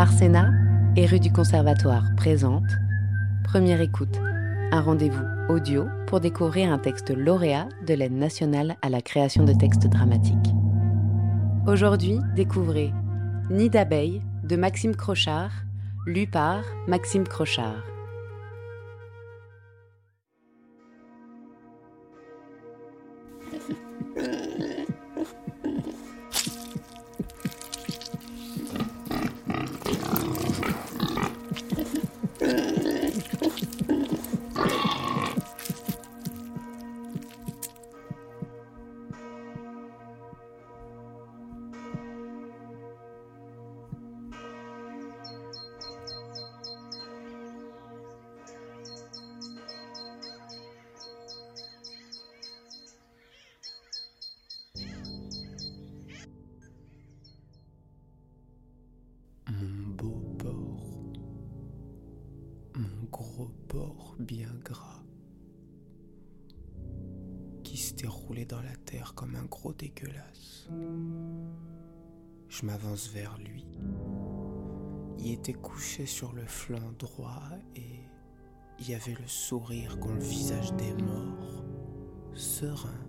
Arsena et rue du Conservatoire présente Première écoute, un rendez-vous audio pour découvrir un texte lauréat de l'aide nationale à la création de textes dramatiques. Aujourd'hui, découvrez Nid d'abeille de Maxime Crochard, lu par Maxime Crochard. Gros porc bien gras qui se déroulait dans la terre comme un gros dégueulasse. Je m'avance vers lui. Il était couché sur le flanc droit et il avait le sourire qu'ont le visage des morts, serein.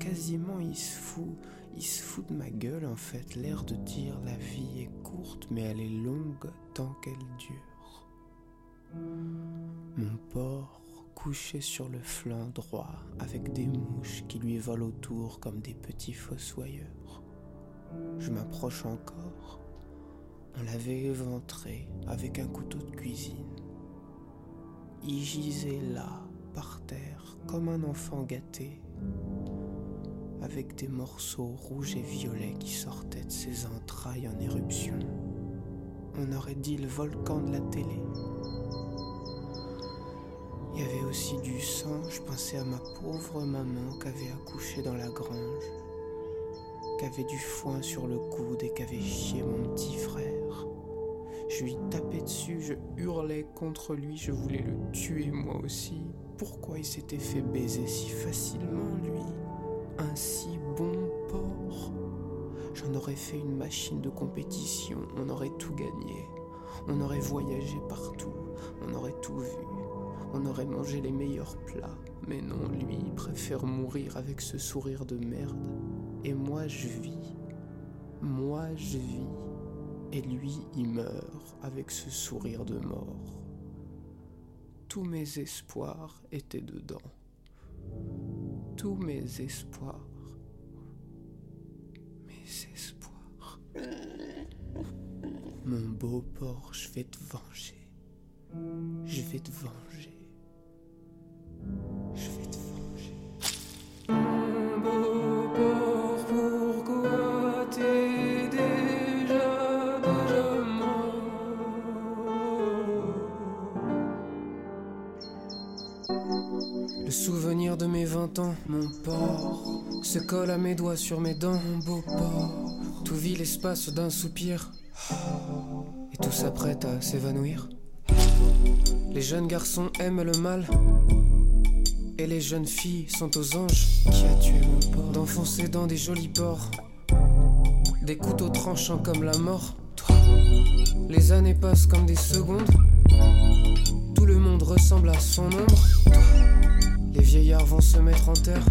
Quasiment il se fout, il se fout de ma gueule en fait, l'air de dire la vie est courte mais elle est longue tant qu'elle dure. Mon porc couché sur le flanc droit avec des mouches qui lui volent autour comme des petits fossoyeurs. Je m'approche encore. On l'avait éventré avec un couteau de cuisine. Il gisait là, par terre, comme un enfant gâté, avec des morceaux rouges et violets qui sortaient de ses entrailles en éruption. On aurait dit le volcan de la télé. Il y avait aussi du sang, je pensais à ma pauvre maman qui avait accouché dans la grange, qui avait du foin sur le coude et qui avait chié mon petit frère. Je lui tapais dessus, je hurlais contre lui, je voulais le tuer moi aussi. Pourquoi il s'était fait baiser si facilement, lui? Un si bon porc J'en aurais fait une machine de compétition, on aurait tout gagné. On aurait voyagé partout, Mangé les meilleurs plats, mais non, lui préfère mourir avec ce sourire de merde. Et moi je vis, moi je vis, et lui il meurt avec ce sourire de mort. Tous mes espoirs étaient dedans. Tous mes espoirs. Mes espoirs. Mon beau porc, je vais te venger. Je vais te venger. Souvenir de mes vingt ans, mon porc, se colle à mes doigts sur mes dents, mon beau porc. Tout vit l'espace d'un soupir, et tout s'apprête à s'évanouir. Les jeunes garçons aiment le mal. Et les jeunes filles sont aux anges qui a tué mon porc. D'enfoncer dans des jolis porcs Des couteaux tranchants comme la mort. Les années passent comme des secondes. Tout le monde ressemble à son ombre. Les vieillards vont se mettre en terre.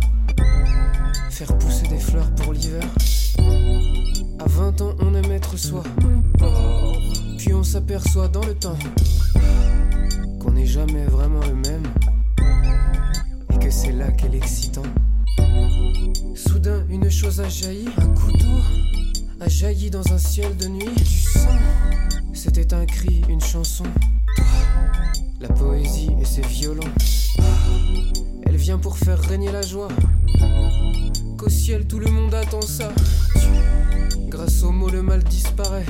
Faire pousser des fleurs pour l'hiver. À 20 ans on aime être soi. Puis on s'aperçoit dans le temps Qu'on n'est jamais vraiment le même a jailli, un couteau a jailli dans un ciel de nuit. Du sang, c'était un cri, une chanson. La poésie et ses violons. Elle vient pour faire régner la joie. Qu'au ciel tout le monde attend ça. Grâce au mot le mal disparaît.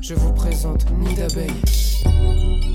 Je vous présente Nid d'abeille.